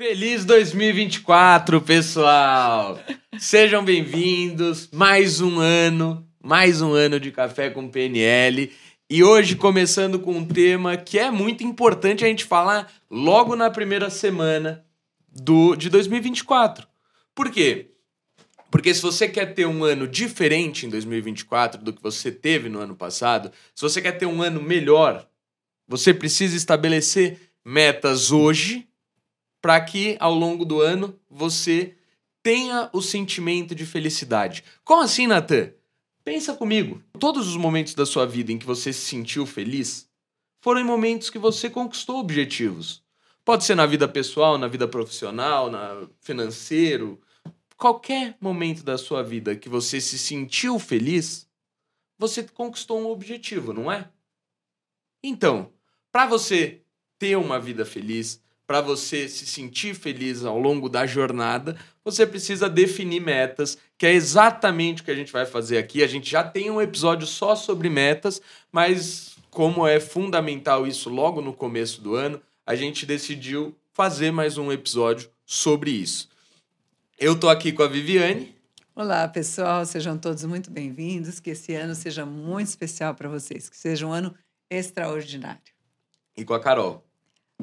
Feliz 2024, pessoal! Sejam bem-vindos. Mais um ano, mais um ano de café com PNL. E hoje começando com um tema que é muito importante a gente falar logo na primeira semana do de 2024. Por quê? Porque se você quer ter um ano diferente em 2024 do que você teve no ano passado, se você quer ter um ano melhor, você precisa estabelecer metas hoje para que ao longo do ano você tenha o sentimento de felicidade. Como assim, Natan? Pensa comigo. Todos os momentos da sua vida em que você se sentiu feliz foram em momentos que você conquistou objetivos. Pode ser na vida pessoal, na vida profissional, na financeiro, qualquer momento da sua vida que você se sentiu feliz, você conquistou um objetivo, não é? Então, para você ter uma vida feliz, para você se sentir feliz ao longo da jornada, você precisa definir metas, que é exatamente o que a gente vai fazer aqui. A gente já tem um episódio só sobre metas, mas como é fundamental isso logo no começo do ano, a gente decidiu fazer mais um episódio sobre isso. Eu tô aqui com a Viviane. Olá, pessoal, sejam todos muito bem-vindos. Que esse ano seja muito especial para vocês, que seja um ano extraordinário. E com a Carol.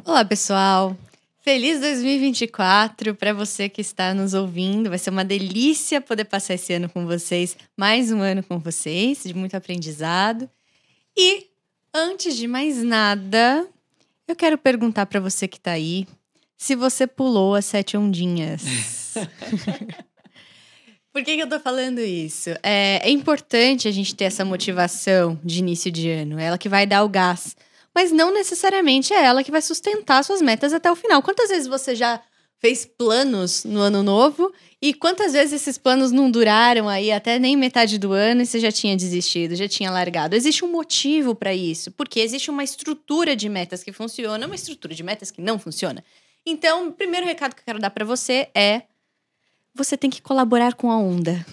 Olá, pessoal. Feliz 2024 para você que está nos ouvindo. Vai ser uma delícia poder passar esse ano com vocês, mais um ano com vocês, de muito aprendizado. E antes de mais nada, eu quero perguntar para você que está aí se você pulou as sete ondinhas. Por que, que eu tô falando isso? É, é importante a gente ter essa motivação de início de ano, é ela que vai dar o gás mas não necessariamente é ela que vai sustentar suas metas até o final. Quantas vezes você já fez planos no ano novo e quantas vezes esses planos não duraram aí até nem metade do ano e você já tinha desistido, já tinha largado? Existe um motivo para isso, porque existe uma estrutura de metas que funciona, uma estrutura de metas que não funciona. Então, o primeiro recado que eu quero dar para você é: você tem que colaborar com a onda.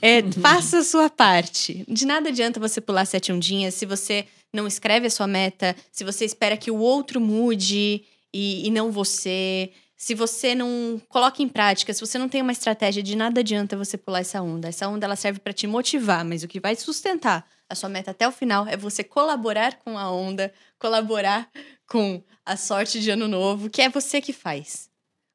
É, faça a sua parte. De nada adianta você pular sete ondinhas se você não escreve a sua meta, se você espera que o outro mude e, e não você, se você não coloca em prática, se você não tem uma estratégia, de nada adianta você pular essa onda. Essa onda ela serve para te motivar, mas o que vai sustentar a sua meta até o final é você colaborar com a onda, colaborar com a sorte de ano novo, que é você que faz.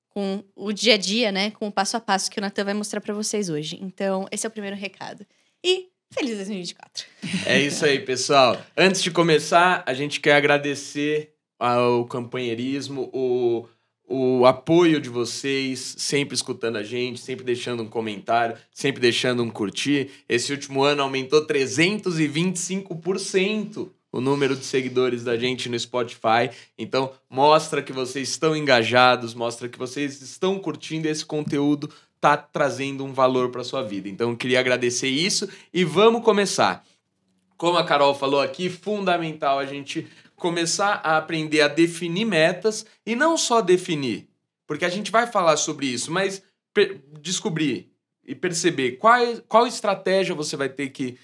Com o dia a dia, né? Com o passo a passo que o Natan vai mostrar para vocês hoje. Então, esse é o primeiro recado. E Feliz 2024. É isso aí, pessoal. Antes de começar, a gente quer agradecer ao companheirismo, o, o apoio de vocês, sempre escutando a gente, sempre deixando um comentário, sempre deixando um curtir. Esse último ano aumentou 325% o número de seguidores da gente no Spotify. Então, mostra que vocês estão engajados, mostra que vocês estão curtindo esse conteúdo tá trazendo um valor para sua vida. Então, queria agradecer isso e vamos começar. Como a Carol falou aqui, fundamental a gente começar a aprender a definir metas e não só definir, porque a gente vai falar sobre isso, mas descobrir e perceber qual, qual estratégia você vai ter que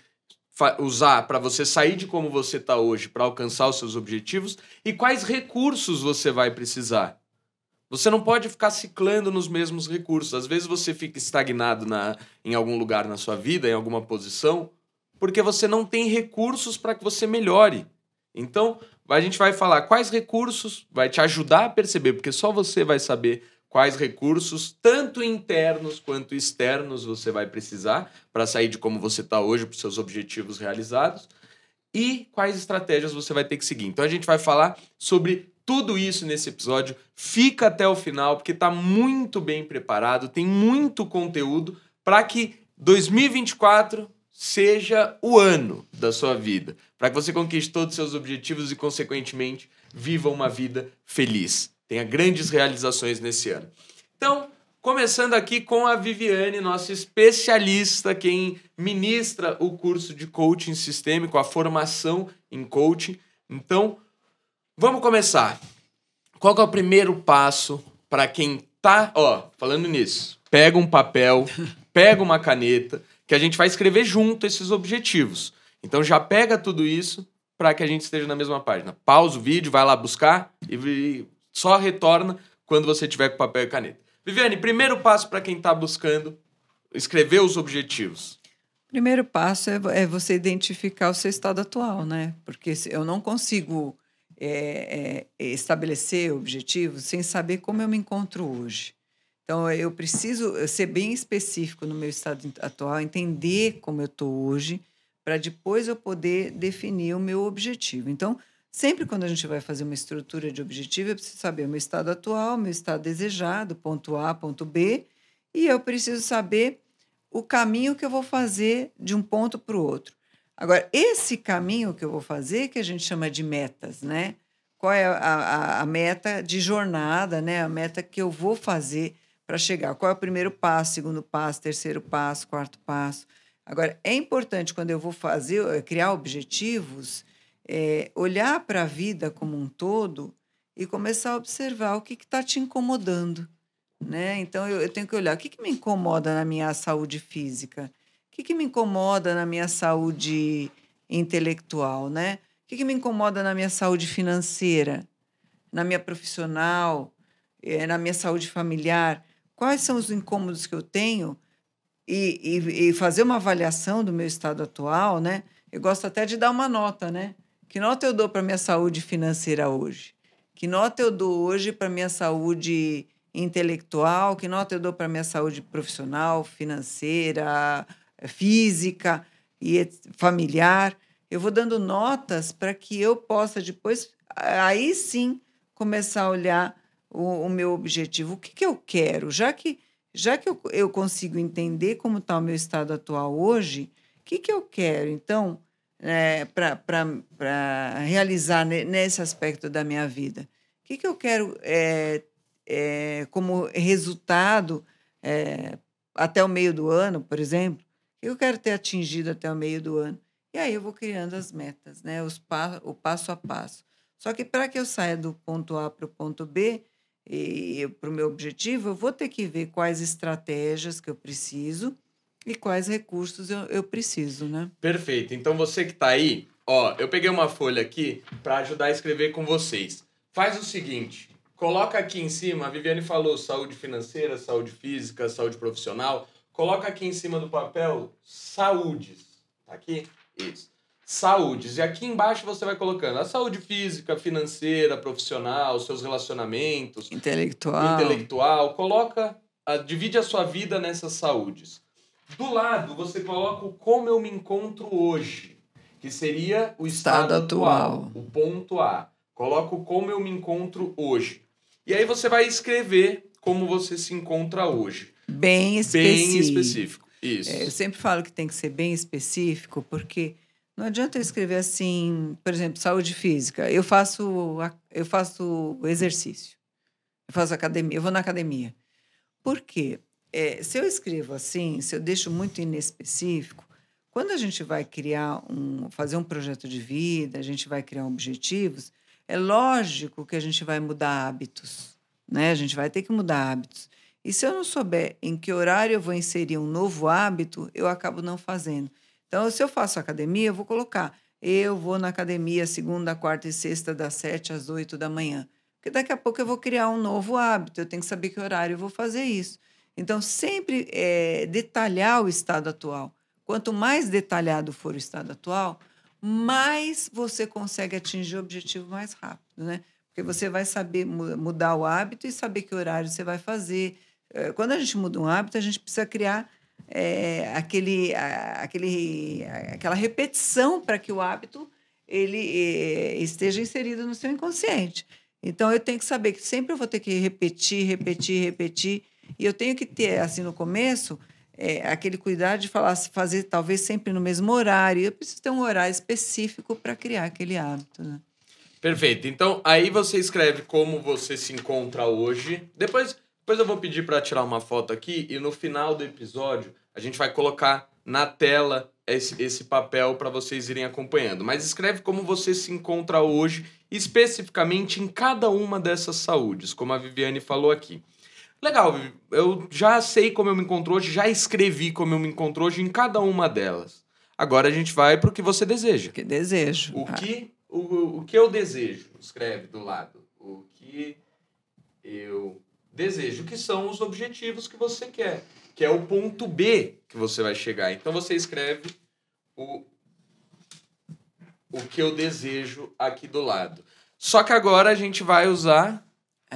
usar para você sair de como você está hoje para alcançar os seus objetivos e quais recursos você vai precisar. Você não pode ficar ciclando nos mesmos recursos. Às vezes você fica estagnado na, em algum lugar na sua vida, em alguma posição, porque você não tem recursos para que você melhore. Então, a gente vai falar quais recursos vai te ajudar a perceber, porque só você vai saber quais recursos, tanto internos quanto externos, você vai precisar para sair de como você está hoje, para os seus objetivos realizados, e quais estratégias você vai ter que seguir. Então, a gente vai falar sobre tudo isso nesse episódio. Fica até o final, porque está muito bem preparado, tem muito conteúdo para que 2024 seja o ano da sua vida, para que você conquiste todos os seus objetivos e, consequentemente, viva uma vida feliz. Tenha grandes realizações nesse ano. Então, começando aqui com a Viviane, nossa especialista, quem ministra o curso de coaching sistêmico, a formação em coaching. Então, Vamos começar. Qual é o primeiro passo para quem tá, ó, falando nisso? Pega um papel, pega uma caneta, que a gente vai escrever junto esses objetivos. Então já pega tudo isso para que a gente esteja na mesma página. Pausa o vídeo, vai lá buscar e só retorna quando você tiver com papel e caneta. Viviane, primeiro passo para quem está buscando escrever os objetivos. Primeiro passo é, é, você identificar o seu estado atual, né? Porque eu não consigo é, é, estabelecer objetivos sem saber como eu me encontro hoje. Então, eu preciso ser bem específico no meu estado atual, entender como eu estou hoje, para depois eu poder definir o meu objetivo. Então, sempre quando a gente vai fazer uma estrutura de objetivo, eu preciso saber o meu estado atual, o meu estado desejado, ponto A, ponto B, e eu preciso saber o caminho que eu vou fazer de um ponto para o outro. Agora, esse caminho que eu vou fazer, que a gente chama de metas, né? Qual é a, a, a meta de jornada, né? A meta que eu vou fazer para chegar. Qual é o primeiro passo, segundo passo, terceiro passo, quarto passo? Agora, é importante quando eu vou fazer, eh, criar objetivos, é, olhar para a vida como um todo e começar a observar o que está te incomodando. Né? Então, eu, eu, tenho que olhar o que, que me incomoda na minha saúde física, que, que me incomoda na minha saúde intelectual, né? o que, que me incomoda na minha saúde financeira, na minha profissional, é, na minha saúde familiar quais são os incômodos que eu tenho e, e, e, fazer uma avaliação do meu estado atual, né? Eu gosto até de dar uma nota, né? Que nota eu dou para minha saúde financeira hoje? Que nota eu dou hoje para minha saúde intelectual? Que nota eu dou para minha saúde profissional, financeira, física e familiar? Eu vou dando notas para que eu possa depois, aí sim, começar a olhar o, o meu objetivo, o que, que eu quero, já que já que eu, eu consigo entender como está o meu estado atual hoje, o que, que eu quero, então, é, para realizar nesse aspecto da minha vida? O que, que eu quero é, é, como resultado é, até o meio do ano, por exemplo? Que eu quero ter atingido até o meio do ano? E aí eu vou criando as metas, né? Os pa o passo a passo. Só que para que eu saia do ponto A para o ponto B, e para o meu objetivo, eu vou ter que ver quais estratégias que eu preciso e quais recursos eu, eu preciso, né? Perfeito. Então você que está aí, ó, eu peguei uma folha aqui para ajudar a escrever com vocês. Faz o seguinte, coloca aqui em cima, a Viviane falou saúde financeira, saúde física, saúde profissional. Coloca aqui em cima do papel saúdes. Tá aqui? Isso saúdes. E aqui embaixo você vai colocando a saúde física, financeira, profissional, seus relacionamentos. Intelectual. Intelectual. Coloca, a, divide a sua vida nessas saúdes. Do lado, você coloca o como eu me encontro hoje, que seria o estado, estado atual, atual, o ponto A. Coloca o como eu me encontro hoje. E aí você vai escrever como você se encontra hoje. Bem específico. Bem específico. Isso. É, eu sempre falo que tem que ser bem específico, porque não adianta eu escrever assim, por exemplo, saúde física. Eu faço, eu faço exercício. Eu faço academia, eu vou na academia. Por quê? É, se eu escrevo assim, se eu deixo muito inespecífico, quando a gente vai criar um, fazer um projeto de vida, a gente vai criar objetivos, é lógico que a gente vai mudar hábitos, né? A gente vai ter que mudar hábitos. E se eu não souber em que horário eu vou inserir um novo hábito, eu acabo não fazendo. Então, se eu faço academia, eu vou colocar. Eu vou na academia segunda, quarta e sexta, das sete às oito da manhã. Porque daqui a pouco eu vou criar um novo hábito, eu tenho que saber que horário eu vou fazer isso. Então, sempre é, detalhar o estado atual. Quanto mais detalhado for o estado atual, mais você consegue atingir o objetivo mais rápido, né? Porque você vai saber mudar o hábito e saber que horário você vai fazer. É, quando a gente muda um hábito, a gente precisa criar é, aquele, aquele, aquela repetição para que o hábito ele é, esteja inserido no seu inconsciente. Então eu tenho que saber que sempre eu vou ter que repetir, repetir, repetir, e eu tenho que ter assim no começo é, aquele cuidado de falar, fazer talvez sempre no mesmo horário. Eu preciso ter um horário específico para criar aquele hábito. Né? Perfeito. Então aí você escreve como você se encontra hoje. Depois depois eu vou pedir para tirar uma foto aqui e no final do episódio a gente vai colocar na tela esse, esse papel para vocês irem acompanhando. Mas escreve como você se encontra hoje, especificamente em cada uma dessas saúdes, como a Viviane falou aqui. Legal, eu já sei como eu me encontro hoje, já escrevi como eu me encontro hoje em cada uma delas. Agora a gente vai para o que você deseja. Que desejo. O que, o, o que eu desejo, escreve do lado. O que eu desejo, que são os objetivos que você quer, que é o ponto B que você vai chegar. Então você escreve o, o que eu desejo aqui do lado. Só que agora a gente vai usar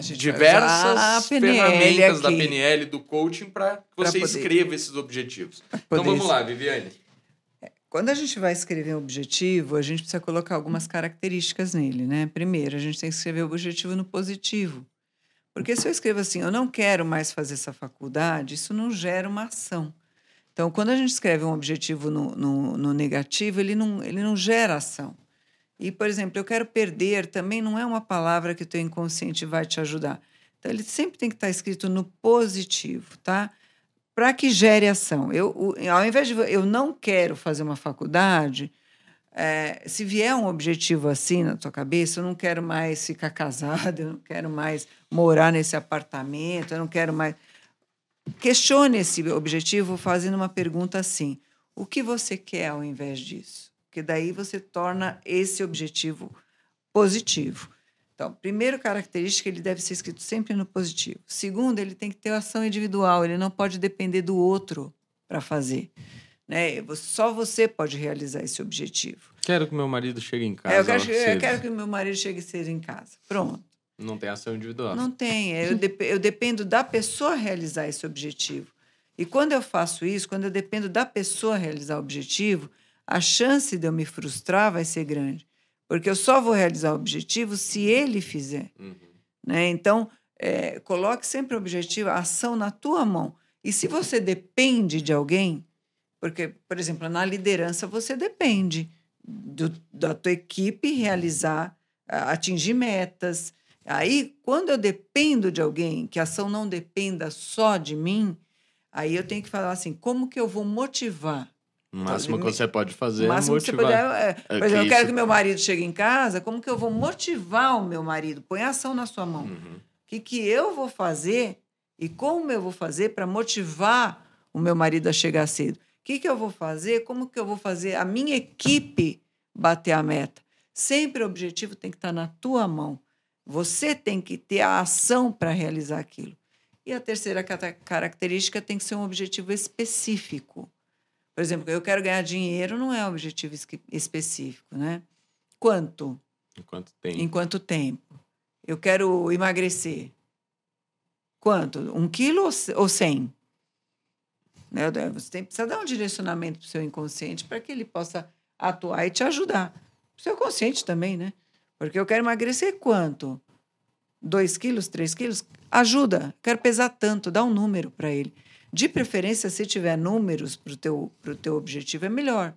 diversas ferramentas aqui. da PNL, do coaching, para que você poder... escreva esses objetivos. Então vamos lá, Viviane. Quando a gente vai escrever um objetivo, a gente precisa colocar algumas características nele, né? Primeiro, a gente tem que escrever o objetivo no positivo. Porque se eu escrevo assim, eu não quero mais fazer essa faculdade, isso não gera uma ação. Então, quando a gente escreve um objetivo no, no, no negativo, ele não, ele não gera ação. E, por exemplo, eu quero perder também não é uma palavra que o teu inconsciente vai te ajudar. Então, ele sempre tem que estar escrito no positivo, tá? para que gere ação. Eu, ao invés de eu não quero fazer uma faculdade, é, se vier um objetivo assim na tua cabeça, eu não quero mais ficar casada, eu não quero mais morar nesse apartamento, eu não quero mais. Questione esse objetivo fazendo uma pergunta assim: o que você quer ao invés disso? Porque daí você torna esse objetivo positivo. Então, primeiro característica, ele deve ser escrito sempre no positivo. Segundo, ele tem que ter ação individual, ele não pode depender do outro para fazer. Né? Só você pode realizar esse objetivo. Quero que meu marido chegue em casa. É, eu, quero, eu quero que meu marido chegue cedo em casa. Pronto. Não tem ação individual. Não tem. Eu, dep eu dependo da pessoa realizar esse objetivo. E quando eu faço isso, quando eu dependo da pessoa realizar o objetivo, a chance de eu me frustrar vai ser grande. Porque eu só vou realizar o objetivo se ele fizer. Uhum. Né? Então, é, coloque sempre o objetivo, a ação na tua mão. E se você depende de alguém, porque, por exemplo, na liderança você depende do, da tua equipe realizar, atingir metas. Aí, quando eu dependo de alguém, que a ação não dependa só de mim, aí eu tenho que falar assim: como que eu vou motivar o máximo que você pode fazer é motivar. Pode, é, é, por exemplo, eu quero que meu marido chegue em casa, como que eu vou motivar o meu marido? Põe a ação na sua mão. Uhum. O que, que eu vou fazer e como eu vou fazer para motivar o meu marido a chegar cedo? O que, que eu vou fazer? Como que eu vou fazer a minha equipe bater a meta? Sempre o objetivo tem que estar na tua mão. Você tem que ter a ação para realizar aquilo. E a terceira característica tem que ser um objetivo específico. Por exemplo, eu quero ganhar dinheiro não é um objetivo específico, né? Quanto? Em quanto tempo? Em quanto tempo? Eu quero emagrecer. Quanto? Um quilo ou cem? Né? Você tem, precisa dar um direcionamento para o seu inconsciente para que ele possa atuar e te ajudar. O seu consciente também, né? Porque eu quero emagrecer quanto? Dois quilos, três quilos? Ajuda. Quero pesar tanto, dá um número para ele. De preferência, se tiver números para o teu, pro teu objetivo, é melhor.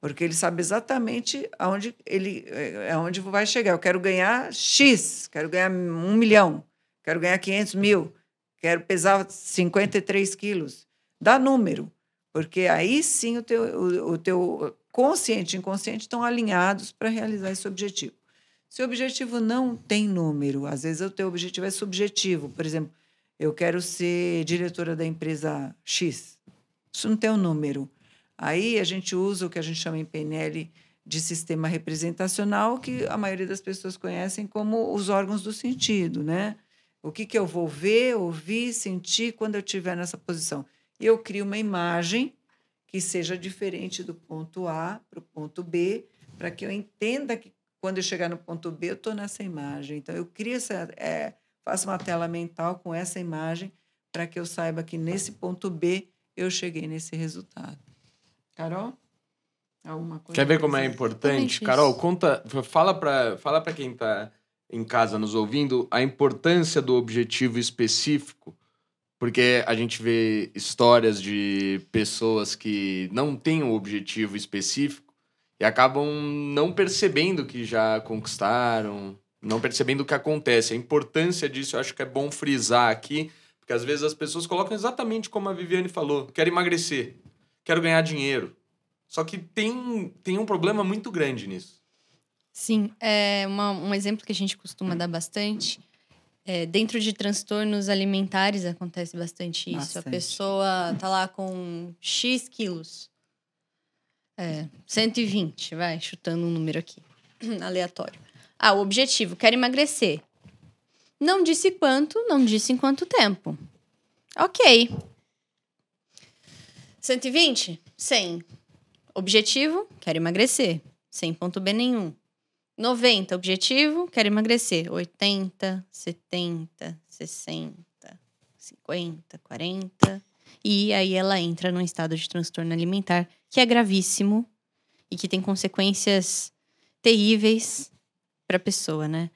Porque ele sabe exatamente aonde ele é, é vai chegar. Eu quero ganhar X, quero ganhar um milhão, quero ganhar 500 mil, quero pesar 53 quilos. Dá número, porque aí sim o teu, o, o teu consciente e inconsciente estão alinhados para realizar esse objetivo. Se o objetivo não tem número, às vezes o teu objetivo é subjetivo. Por exemplo, eu quero ser diretora da empresa X. Isso não tem um número. Aí a gente usa o que a gente chama em PNL de sistema representacional, que a maioria das pessoas conhecem como os órgãos do sentido, né? O que, que eu vou ver, ouvir, sentir quando eu estiver nessa posição. E eu crio uma imagem que seja diferente do ponto A para o ponto B, para que eu entenda que quando eu chegar no ponto B, eu estou nessa imagem. Então, eu crio essa. É, faço uma tela mental com essa imagem para que eu saiba que nesse ponto B eu cheguei nesse resultado. Carol? Alguma coisa? Quer ver como é importante? Carol, conta, fala para fala para quem está em casa nos ouvindo a importância do objetivo específico, porque a gente vê histórias de pessoas que não têm um objetivo específico e acabam não percebendo que já conquistaram, não percebendo o que acontece. A importância disso eu acho que é bom frisar aqui, porque às vezes as pessoas colocam exatamente como a Viviane falou: quero emagrecer, quero ganhar dinheiro. Só que tem, tem um problema muito grande nisso. Sim, é uma, um exemplo que a gente costuma dar bastante. É, dentro de transtornos alimentares acontece bastante isso. Bastante. A pessoa tá lá com X quilos. É, 120, vai, chutando um número aqui, aleatório. Ah, o objetivo, quero emagrecer. Não disse quanto, não disse em quanto tempo. Ok. 120? 100. Objetivo, quero emagrecer. Sem ponto B nenhum. 90, objetivo, quero emagrecer. 80, 70, 60, 50, 40. E aí ela entra num estado de transtorno alimentar que é gravíssimo e que tem consequências terríveis para a pessoa, né?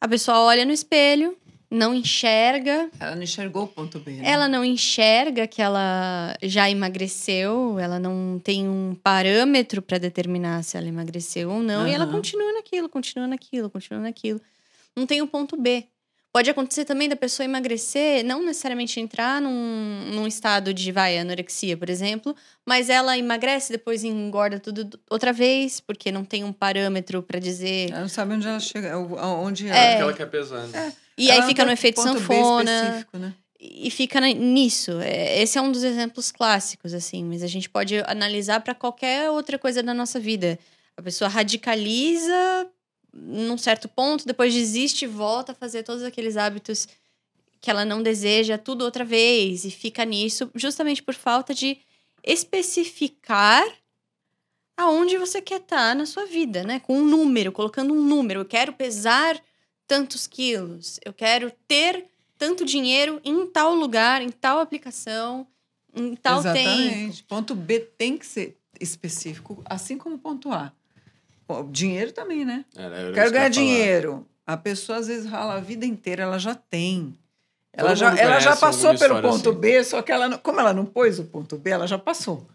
A pessoa olha no espelho, não enxerga. Ela não enxergou o ponto B. Né? Ela não enxerga que ela já emagreceu, ela não tem um parâmetro para determinar se ela emagreceu ou não, uhum. e ela continua naquilo, continua naquilo, continua naquilo. Não tem o um ponto B. Pode acontecer também da pessoa emagrecer, não necessariamente entrar num, num estado de, vai, anorexia, por exemplo, mas ela emagrece, depois engorda tudo outra vez, porque não tem um parâmetro para dizer. Ela não sabe onde ela chega, onde ela. É, que ela quer pesar. Né? É. E aí fica no efeito sanfona. Né? E fica nisso. É, esse é um dos exemplos clássicos, assim, mas a gente pode analisar para qualquer outra coisa da nossa vida. A pessoa radicaliza num certo ponto, depois desiste e volta a fazer todos aqueles hábitos que ela não deseja, tudo outra vez, e fica nisso, justamente por falta de especificar aonde você quer estar tá na sua vida, né? Com um número, colocando um número. Eu quero pesar tantos quilos, eu quero ter tanto dinheiro em tal lugar, em tal aplicação, em tal Exatamente. tempo. Ponto B tem que ser específico, assim como ponto A. Dinheiro também, né? É, Quero ganhar dinheiro. A pessoa às vezes rala a vida inteira, ela já tem. Ela já, ela já passou pelo ponto assim. B, só que ela, como ela não pôs o ponto B, ela já passou.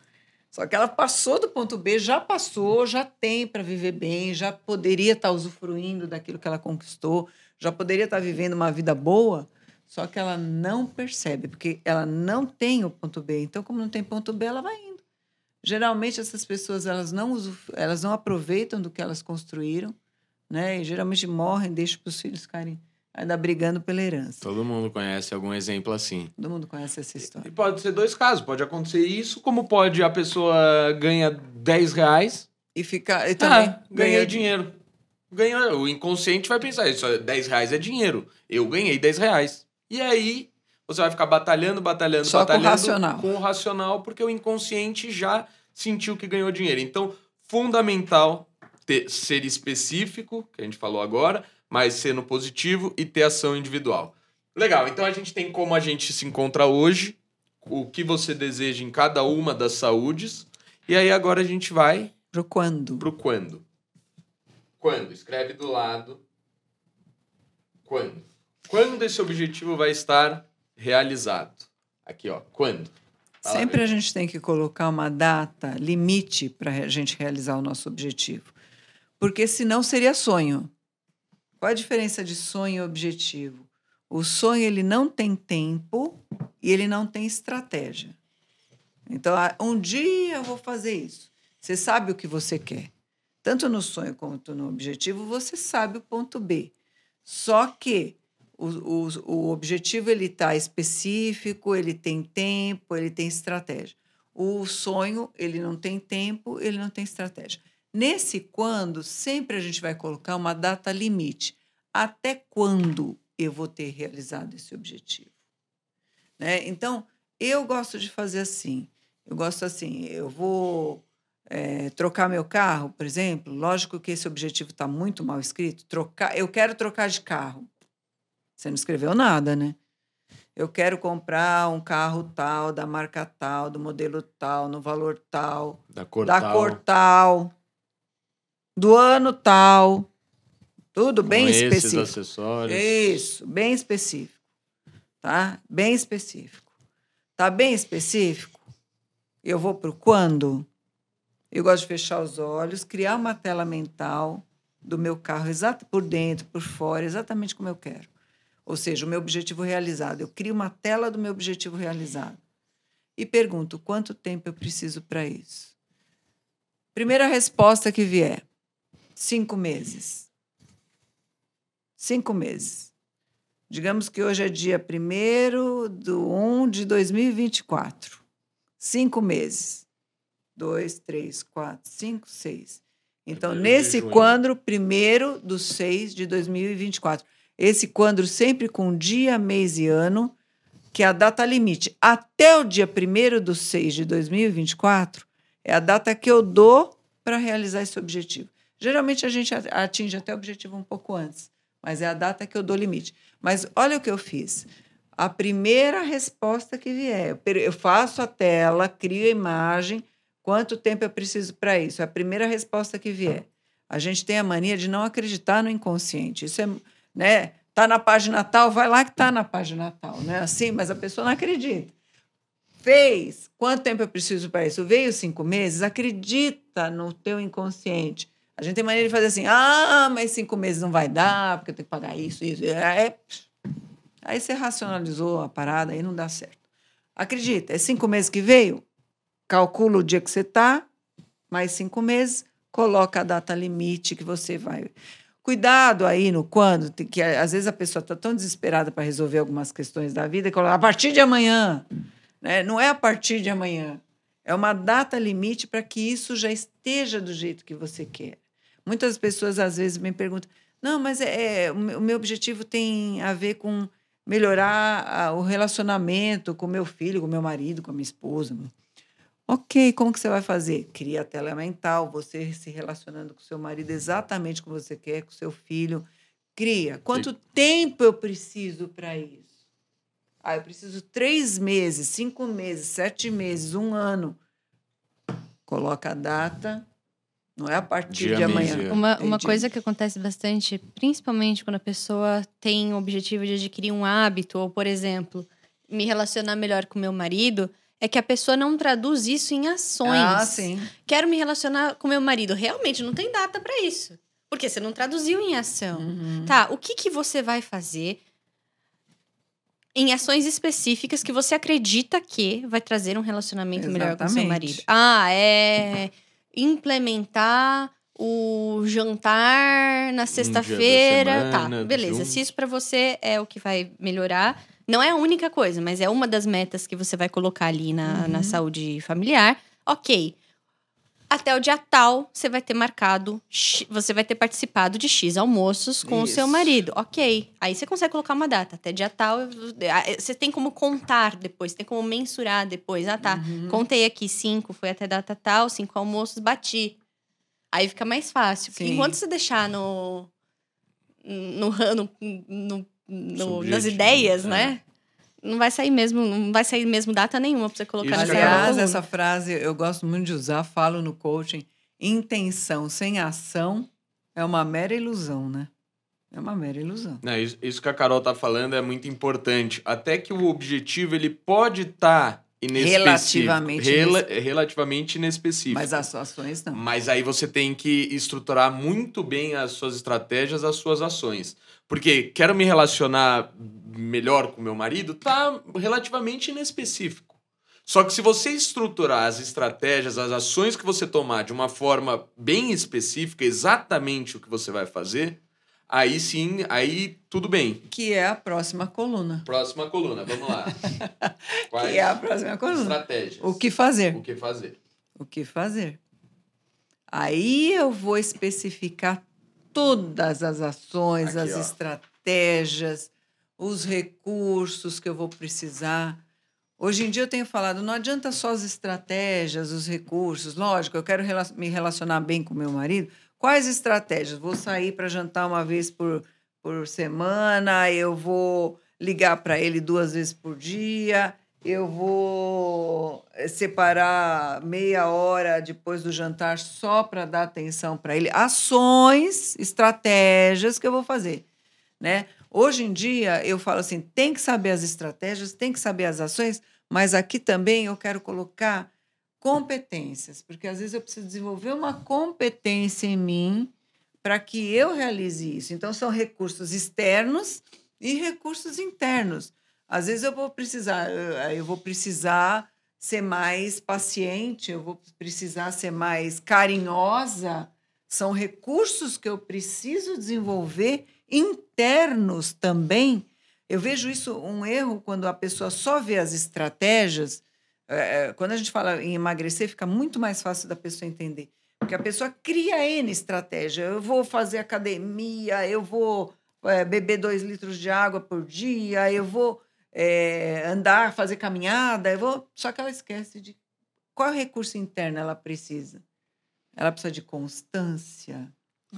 Só que ela passou do ponto B, já passou, já tem para viver bem, já poderia estar tá usufruindo daquilo que ela conquistou, já poderia estar tá vivendo uma vida boa, só que ela não percebe, porque ela não tem o ponto B. Então, como não tem ponto B, ela vai indo geralmente essas pessoas elas não elas não aproveitam do que elas construíram, né? E geralmente morrem, deixam para os filhos ficarem ainda brigando pela herança. Todo mundo conhece algum exemplo assim. Todo mundo conhece essa história. E pode ser dois casos, pode acontecer isso, como pode a pessoa ganha 10 reais e fica e também ah, ganha dinheiro. Ganha, o inconsciente vai pensar, isso 10 reais é dinheiro. Eu ganhei 10 reais. E aí você vai ficar batalhando, batalhando, Só batalhando. Com o racional. Com o racional, porque o inconsciente já sentiu que ganhou dinheiro. Então, fundamental ter, ser específico, que a gente falou agora, mas ser no positivo e ter ação individual. Legal, então a gente tem como a gente se encontra hoje, o que você deseja em cada uma das saúdes, e aí agora a gente vai. Pro quando? Pro quando. Quando? Escreve do lado. Quando? Quando esse objetivo vai estar realizado? Aqui, ó. Quando? Fala Sempre a gente tem que colocar uma data limite para a gente realizar o nosso objetivo. Porque senão seria sonho. Qual a diferença de sonho e objetivo? O sonho ele não tem tempo e ele não tem estratégia. Então, um dia eu vou fazer isso. Você sabe o que você quer. Tanto no sonho quanto no objetivo, você sabe o ponto B. Só que o, o, o objetivo ele está específico, ele tem tempo, ele tem estratégia. O sonho ele não tem tempo, ele não tem estratégia. Nesse quando, sempre a gente vai colocar uma data limite. Até quando eu vou ter realizado esse objetivo? Né? Então, eu gosto de fazer assim. Eu gosto assim, eu vou é, trocar meu carro, por exemplo. Lógico que esse objetivo está muito mal escrito. Trocar, eu quero trocar de carro. Você não escreveu nada, né? Eu quero comprar um carro tal, da marca tal, do modelo tal, no valor tal, da cor da tal, cor tal do ano tal. Tudo bem Com específico. Esses acessórios. Isso, bem específico. Tá? Bem específico. Tá bem específico? Eu vou para o quando? Eu gosto de fechar os olhos, criar uma tela mental do meu carro, exato por dentro, por fora, exatamente como eu quero. Ou seja, o meu objetivo realizado. Eu crio uma tela do meu objetivo realizado. E pergunto: quanto tempo eu preciso para isso? Primeira resposta que vier: cinco meses. Cinco meses. Digamos que hoje é dia 1 do 1 de 2024. Cinco meses. Dois, três, quatro, cinco, seis. Então, nesse quadro, primeiro do 6 de 2024. esse quadro sempre com dia, mês e ano, que é a data limite. Até o dia 1 de 6 de 2024 é a data que eu dou para realizar esse objetivo. Geralmente a gente atinge até o objetivo um pouco antes, mas é a data que eu dou limite. Mas olha o que eu fiz. A primeira resposta que vier, eu faço a tela, crio a imagem, quanto tempo eu preciso para isso? É a primeira resposta que vier. A gente tem a mania de não acreditar no inconsciente. Isso é, né? Tá na página tal, vai lá que tá na página tal, né? Assim, mas a pessoa não acredita. Fez. Quanto tempo eu preciso para isso? Veio cinco meses. Acredita no teu inconsciente. A gente tem maneira de fazer assim, ah, mas cinco meses não vai dar, porque eu tenho que pagar isso, isso. É... Aí você racionalizou a parada, aí não dá certo. Acredita, é cinco meses que veio? Calcula o dia que você está, mais cinco meses, coloca a data limite que você vai. Cuidado aí no quando, que às vezes a pessoa está tão desesperada para resolver algumas questões da vida que coloca a partir de amanhã. Né? Não é a partir de amanhã. É uma data limite para que isso já esteja do jeito que você quer. Muitas pessoas às vezes me perguntam: não, mas é, é o meu objetivo tem a ver com melhorar o relacionamento com meu filho, com meu marido, com a minha esposa. Ok, como que você vai fazer? Cria a tela mental, você se relacionando com seu marido exatamente como você quer, com seu filho. Cria. Quanto Sim. tempo eu preciso para isso? Ah, eu preciso três meses, cinco meses, sete meses, um ano. Coloca a data, não é a partir Dia de amanhã. Uma, uma coisa que acontece bastante, principalmente quando a pessoa tem o objetivo de adquirir um hábito, ou, por exemplo, me relacionar melhor com meu marido, é que a pessoa não traduz isso em ações. Ah, sim. Quero me relacionar com meu marido. Realmente, não tem data para isso. Porque você não traduziu em ação. Uhum. Tá, o que, que você vai fazer em ações específicas que você acredita que vai trazer um relacionamento Exatamente. melhor com seu marido? Ah, é implementar o jantar na sexta-feira. Tá, beleza. Se isso para você é o que vai melhorar, não é a única coisa, mas é uma das metas que você vai colocar ali na, uhum. na saúde familiar. Ok. Até o dia tal, você vai ter marcado, você vai ter participado de X almoços com Isso. o seu marido. Ok. Aí você consegue colocar uma data. Até dia tal, você tem como contar depois, tem como mensurar depois. Ah, tá. Uhum. Contei aqui cinco, foi até data tal, cinco almoços, bati. Aí fica mais fácil. Porque enquanto você deixar no. no, no, no, no nas ideias, é. né? Não vai sair mesmo, não vai sair mesmo data nenhuma para você colocar nessa Aliás, essa frase eu gosto muito de usar, falo no coaching, intenção sem ação é uma mera ilusão, né? É uma mera ilusão. Isso, isso que a Carol tá falando é muito importante. Até que o objetivo ele pode estar tá Relativamente, Rela relativamente inespecífico. Mas as ações não. Mas aí você tem que estruturar muito bem as suas estratégias, as suas ações. Porque quero me relacionar melhor com meu marido, tá relativamente inespecífico. Só que se você estruturar as estratégias, as ações que você tomar de uma forma bem específica, exatamente o que você vai fazer, aí sim, aí tudo bem. Que é a próxima coluna. Próxima coluna, vamos lá. Quais que é a próxima coluna. Estratégias. O que fazer. O que fazer. O que fazer. Aí eu vou especificar todas as ações, Aqui, as ó. estratégias, os recursos que eu vou precisar. Hoje em dia eu tenho falado, não adianta só as estratégias, os recursos. Lógico, eu quero me relacionar bem com meu marido. Quais estratégias? Vou sair para jantar uma vez por, por semana, eu vou ligar para ele duas vezes por dia, eu vou eh, separar meia hora depois do jantar só para dar atenção para ele. Ações, estratégias que eu vou fazer, né? Hoje em dia, eu falo assim: tem que saber as estratégias, tem que saber as ações, mas aqui também eu quero colocar competências, porque às vezes eu preciso desenvolver uma competência em mim para que eu realize isso. Então, são recursos externos e recursos internos. Às vezes eu vou precisar, eh, eu vou precisar ser mais paciente, eu vou precisar ser mais carinhosa. São recursos que eu preciso desenvolver internos também. Eu vejo isso um erro quando a pessoa só vê as estratégias. É, quando a gente fala em emagrecer, fica muito mais fácil da pessoa entender. Porque a pessoa cria N estratégia. Eu vou fazer academia, eu vou é, beber dois litros de água por dia, eu vou é, andar, fazer caminhada, eu vou. Só que ela esquece de qual recurso interno ela precisa. Ela precisa de constância.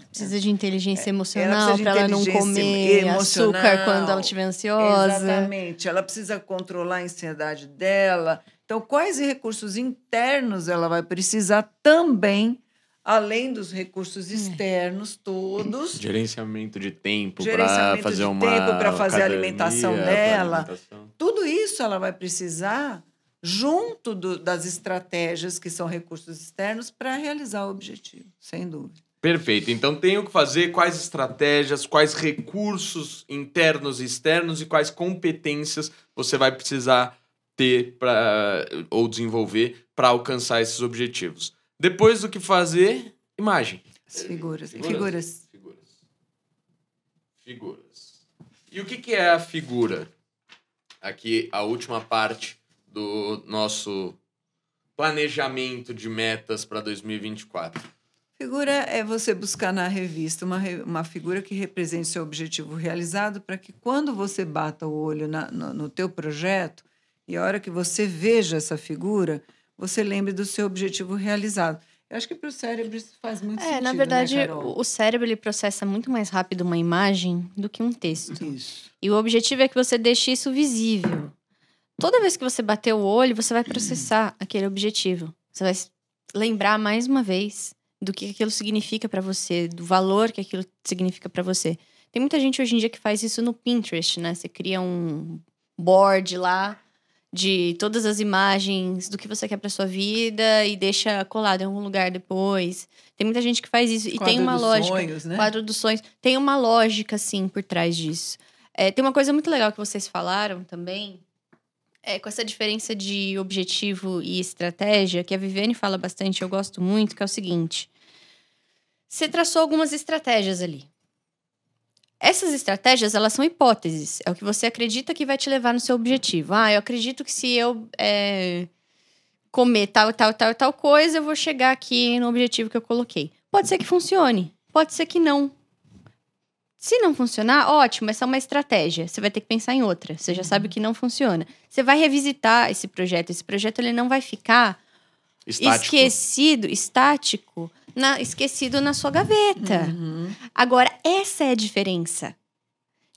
Precisa de inteligência emocional para ela não comer emocional. açúcar quando ela estiver ansiosa. Exatamente. Ela precisa controlar a ansiedade dela. Então, quais recursos internos ela vai precisar também além dos recursos é. externos todos. Gerenciamento de tempo para fazer uma tempo para fazer a alimentação dela. Alimentação. Tudo isso ela vai precisar junto do, das estratégias que são recursos externos para realizar o objetivo, sem dúvida. Perfeito. Então tenho que fazer quais estratégias, quais recursos internos e externos e quais competências você vai precisar ter para ou desenvolver para alcançar esses objetivos. Depois do que fazer, imagem. figuras. Figuras. Figuras. Figuras. E o que, que é a figura? Aqui, a última parte do nosso planejamento de metas para 2024. Figura é você buscar na revista uma, uma figura que represente seu objetivo realizado para que quando você bata o olho na, no, no teu projeto e a hora que você veja essa figura, você lembre do seu objetivo realizado. Eu acho que para o cérebro isso faz muito é, sentido. É, na verdade, né, o cérebro ele processa muito mais rápido uma imagem do que um texto. Isso. E o objetivo é que você deixe isso visível. Toda vez que você bater o olho, você vai processar aquele objetivo. Você vai lembrar mais uma vez do que aquilo significa para você, do valor que aquilo significa para você. Tem muita gente hoje em dia que faz isso no Pinterest, né? Você cria um board lá de todas as imagens do que você quer para sua vida e deixa colado em algum lugar depois. Tem muita gente que faz isso. Quadro e tem uma lógica. Sonhos, né? Quadro dos sonhos. Tem uma lógica, sim, por trás disso. É, tem uma coisa muito legal que vocês falaram também. É, com essa diferença de objetivo e estratégia, que a Viviane fala bastante, eu gosto muito, que é o seguinte. Você traçou algumas estratégias ali. Essas estratégias, elas são hipóteses. É o que você acredita que vai te levar no seu objetivo. Ah, eu acredito que se eu é, comer tal, tal, tal, tal coisa, eu vou chegar aqui no objetivo que eu coloquei. Pode ser que funcione, pode ser que não. Se não funcionar, ótimo, essa é uma estratégia. Você vai ter que pensar em outra. Você já sabe que não funciona. Você vai revisitar esse projeto. Esse projeto ele não vai ficar estático. esquecido, estático, na, esquecido na sua gaveta. Uhum. Agora, essa é a diferença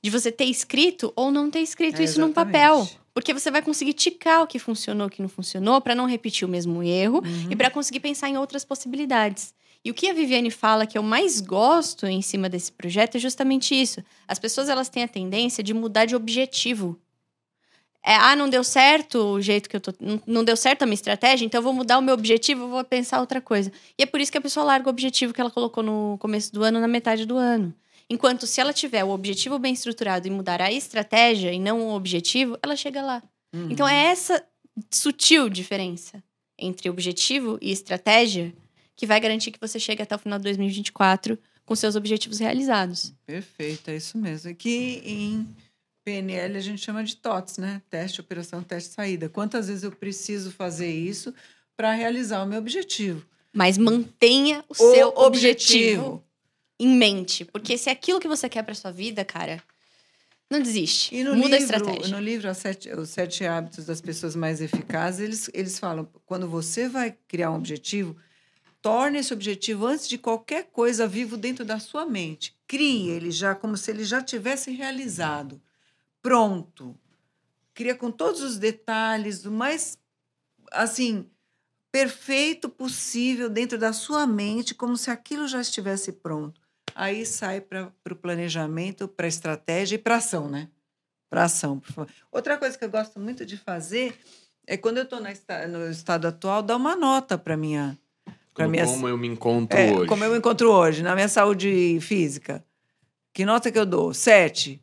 de você ter escrito ou não ter escrito é, isso num papel. Porque você vai conseguir ticar o que funcionou, o que não funcionou, para não repetir o mesmo erro uhum. e para conseguir pensar em outras possibilidades. E o que a Viviane fala que eu mais gosto em cima desse projeto é justamente isso. As pessoas elas têm a tendência de mudar de objetivo. É, ah, não deu certo o jeito que eu tô. Não deu certo a minha estratégia, então eu vou mudar o meu objetivo, vou pensar outra coisa. E é por isso que a pessoa larga o objetivo que ela colocou no começo do ano na metade do ano. Enquanto se ela tiver o objetivo bem estruturado e mudar a estratégia e não o objetivo, ela chega lá. Uhum. Então é essa sutil diferença entre objetivo e estratégia que vai garantir que você chegue até o final de 2024 com seus objetivos realizados. Perfeito, é isso mesmo. Que em PNL a gente chama de TOTS, né? Teste, operação, teste, saída. Quantas vezes eu preciso fazer isso para realizar o meu objetivo? Mas mantenha o, o seu objetivo. objetivo em mente, porque se é aquilo que você quer para sua vida, cara, não desiste. E no Muda livro, a estratégia. No livro sete, Os Sete Hábitos das Pessoas Mais Eficazes, eles, eles falam: quando você vai criar um objetivo, torne esse objetivo, antes de qualquer coisa, vivo dentro da sua mente. Crie ele já como se ele já tivesse realizado pronto. Cria com todos os detalhes, o mais assim perfeito possível dentro da sua mente, como se aquilo já estivesse pronto. Aí sai para o planejamento, para a estratégia e para ação, né? Para ação, por favor. Outra coisa que eu gosto muito de fazer é quando eu estou no estado atual, dar uma nota para minha. Como, minha, como eu me encontro é, hoje. Como eu me encontro hoje, na minha saúde física. Que nota que eu dou? Sete.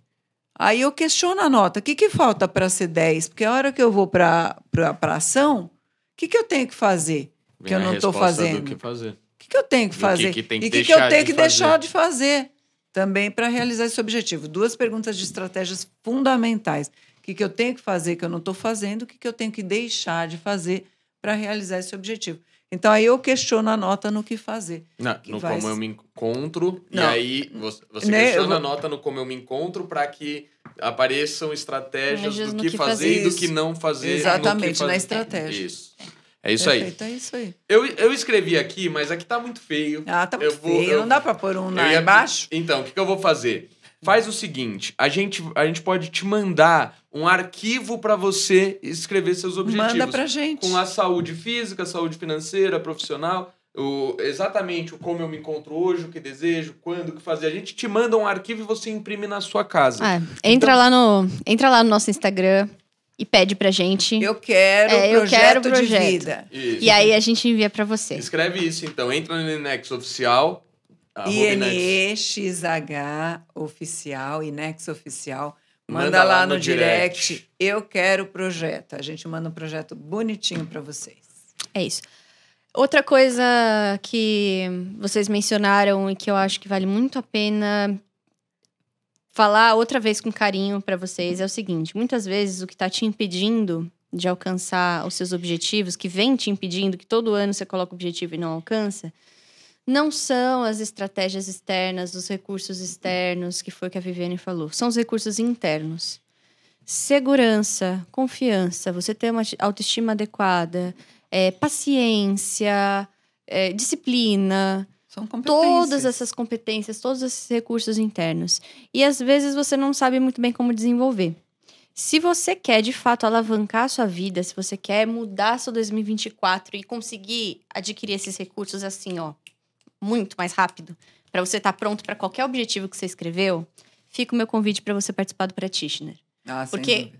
Aí eu questiono a nota. O que, que falta para ser 10? Porque a hora que eu vou para a ação, o que, que eu tenho que fazer Vem que eu não estou fazendo? Do que fazer. O que, que eu tenho que fazer? Que e o que, que eu tenho que de deixar de fazer também para realizar esse objetivo? Duas perguntas de estratégias fundamentais. O que, que eu tenho que fazer que eu não estou fazendo? O que, que eu tenho que deixar de fazer para realizar esse objetivo? Então aí eu questiono a nota no que fazer. Não, Que no vai como eu me encontro. E Não. aí você, você Né, questiona eu a vou- nota no como eu me encontro para que apareçam estratégias do que, que fazer, fazer. e do que não fazer. Exatamente, na fazer. estratégia. Isso. É isso aí. Perfeito, é isso aí. Eu, eu escrevi aqui, mas aqui tá muito feio. Ah, tá Eu muito vou- feio. eu- Não dá pra pôr um Eu lá ia- embaixo? Então, o que, que eu vou fazer? Faz o seguinte: a gente, a gente pode te mandar um arquivo para você escrever seus objetivos. Manda pra gente. Com a saúde física, saúde financeira, profissional, o, exatamente o como eu me encontro hoje, o que desejo, quando, o que fazer. A gente te manda um arquivo e você imprime na sua casa. Ah, entra, Então- lá no, entra lá no nosso Instagram e pede pra gente. Eu quero É, eu projeto, quero de projeto. vida. Isso. E aí a gente envia pra você. Escreve isso, então. Entra no Inex Oficial. INEXH oficial, INEX oficial. Manda, Manda lá, lá no, no direct. direct. Eu quero o projeto. A gente manda um projeto bonitinho para vocês. É isso. Outra coisa que vocês mencionaram e que eu acho que vale muito a pena falar outra vez com carinho pra vocês é o seguinte: muitas vezes o que tá te impedindo de alcançar os seus objetivos, que vem te impedindo, que todo ano você coloca o objetivo e não alcança, não são as estratégias externas, os recursos externos, que foi o que a Viviane falou, são os recursos internos. Segurança, confiança, você ter uma autoestima adequada, é, paciência, é, disciplina, São competências. todas essas competências, todos esses recursos internos. E às vezes você não sabe muito bem como desenvolver. Se você quer de fato alavancar a sua vida, se você quer mudar seu 2024 e conseguir adquirir esses recursos assim, ó, muito mais rápido, para você estar pronto para qualquer objetivo que você escreveu, fica o meu convite para você participar do Practitioner. Ah, Porque-.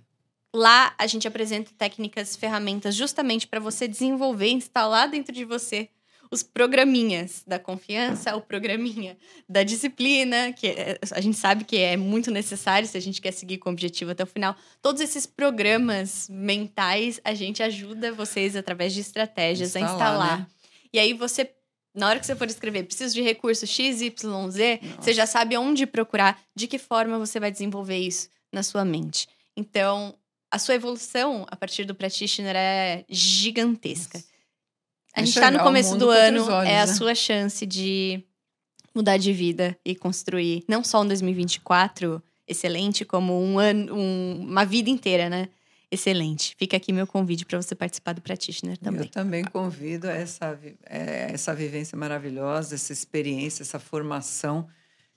Lá a gente apresenta técnicas, ferramentas justamente para você desenvolver, instalar dentro de você os programinhas da confiança, o programinha da disciplina, que é- a gente sabe que é muito necessário se a gente quer seguir com o objetivo até o final. Todos esses programas mentais a gente ajuda vocês através de estratégias a Instalar, instalar. né? E aí você na hora que você for escrever, preciso de recurso X, Y, Z, Nossa. você já sabe onde procurar, de que forma você vai desenvolver isso na sua mente. Então, a sua evolução a partir do practitioner é gigantesca. A gente está no começo do ano, olhos, é a né? sua chance de mudar de vida e construir não só um 2024 excelente, como um ano, um- uma vida inteira, né? Excelente. Fica aqui meu convite para você participar do practitioner também. Eu também convido a essa, é, essa vivência maravilhosa, essa experiência, essa formação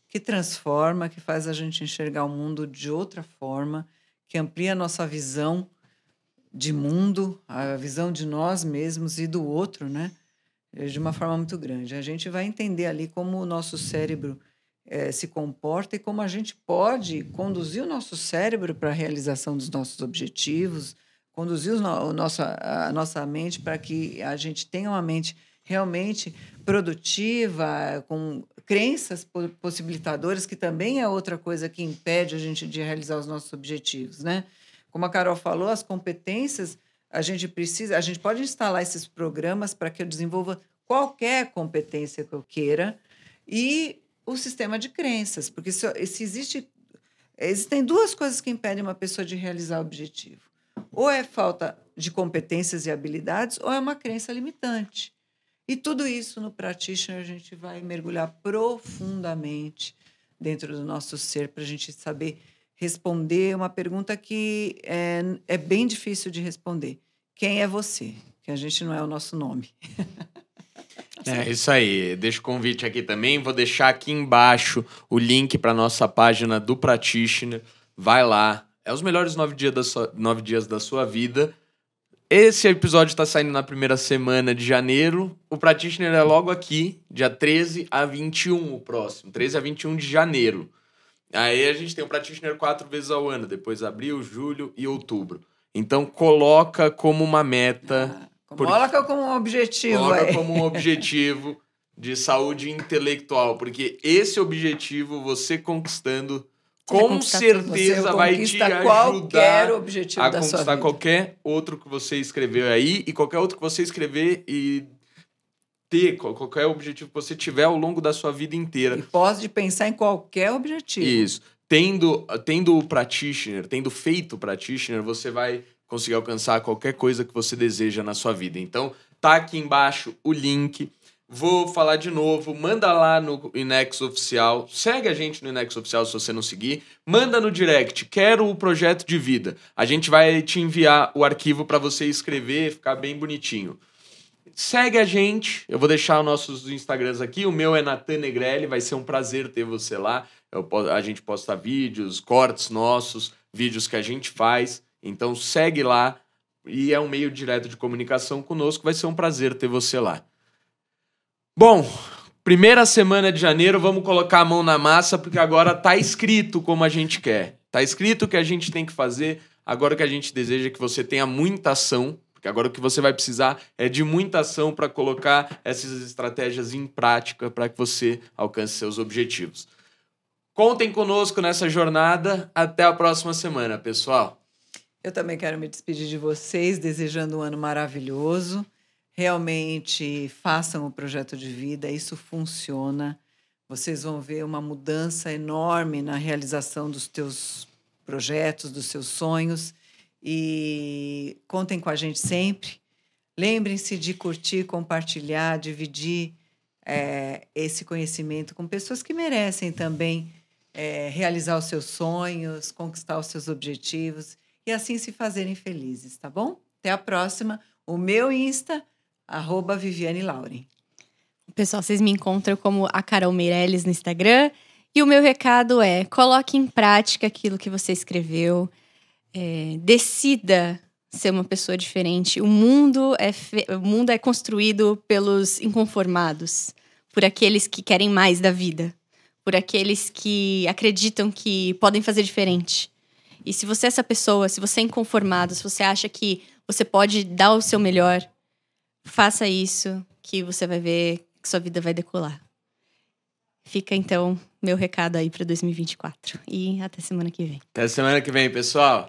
que transforma, que faz a gente enxergar o mundo de outra forma, que amplia a nossa visão de mundo, a visão de nós mesmos e do outro, né? De uma forma muito grande. A gente vai entender ali como o nosso cérebro eh, se comporta e como a gente pode conduzir o nosso cérebro para a realização dos nossos objetivos, conduzir os no- o a nossa mente para que a gente tenha uma mente realmente produtiva, com crenças po- possibilitadoras, que também é outra coisa que impede a gente de realizar os nossos objetivos, né? Como a Carol falou, as competências a gente precisa, a gente pode instalar esses programas para que eu desenvolva qualquer competência que eu queira e o sistema de crenças, porque se, se existe existem duas coisas que impedem uma pessoa de realizar o objetivo. Ou é falta de competências e habilidades, ou é uma crença limitante. E tudo isso no Practitioner a gente vai mergulhar profundamente dentro do nosso ser para a gente saber responder uma pergunta que é, é bem difícil de responder. Quem é você? Que a gente não é o nosso nome. É isso aí. Deixa o convite aqui também. Vou deixar aqui embaixo o link para nossa página do Practitioner. Vai lá. É os melhores nove dias da sua, nove dias da sua vida. Esse episódio está saindo na primeira semana de janeiro. O Practitioner é logo aqui, dia 13 a 21, o próximo. 13 a 21 de janeiro. Aí a gente tem o Practitioner quatro vezes ao ano, depois abril, julho e outubro. Então coloca como uma meta. Por- Coloca como um objetivo Coloca aí. como um objetivo de saúde intelectual, porque esse objetivo você conquistando com certeza vai te conquista qualquer ajudar objetivo a conquistar qualquer outro que você escreveu aí e qualquer outro que você escrever e ter qual- qualquer objetivo que você tiver ao longo da sua vida inteira. E pode pensar em qualquer objetivo. Isso. Tendo, tendo o practitioner, tendo feito o practitioner, você vai conseguir alcançar qualquer coisa que você deseja na sua vida. Então, Tá aqui embaixo o link. Vou falar de novo, manda lá no Inex Oficial, segue a gente no Inex Oficial se você não seguir, manda no direct, quero o projeto de vida. A gente vai te enviar o arquivo para você escrever, ficar bem bonitinho. Segue a gente, eu vou deixar os nossos Instagrams aqui, o meu é Natan Negrelli, vai ser um prazer ter você lá. Eu, a gente posta vídeos, cortes nossos, vídeos que a gente faz, então segue lá e é um meio direto de comunicação conosco, vai ser um prazer ter você lá. Bom, primeira semana de janeiro, vamos colocar a mão na massa, porque agora tá escrito como a gente quer. Tá escrito o que a gente tem que fazer. Agora o que a gente deseja é que você tenha muita ação, porque agora o que você vai precisar é de muita ação para colocar essas estratégias em prática para que você alcance seus objetivos. Contem conosco nessa jornada. Até a próxima semana, pessoal. Eu também quero me despedir de vocês, desejando um ano maravilhoso realmente façam o projeto de vida, isso funciona. Vocês vão ver uma mudança enorme na realização dos teus projetos, dos seus sonhos. E contem com a gente sempre. Lembrem-se de curtir, compartilhar, dividir é, esse conhecimento com pessoas que merecem também é, realizar os seus sonhos, conquistar os seus objetivos e assim se fazerem felizes, tá bom? Até a próxima. O meu Insta arroba Viviane Lauren. Pessoal, vocês me encontram como a Carol Meirelles no Instagram. E o meu recado é: coloque em prática aquilo que você escreveu. É, decida ser uma pessoa diferente. O mundo é, fe... o mundo é construído pelos inconformados, por aqueles que querem mais da vida, por aqueles que acreditam que podem fazer diferente. E se você é essa pessoa, se você é inconformado, se você acha que você pode dar o seu melhor, Faça isso que você vai ver que sua vida vai decolar. Fica então meu recado aí para 2024 e até semana que vem. Até semana que vem, pessoal.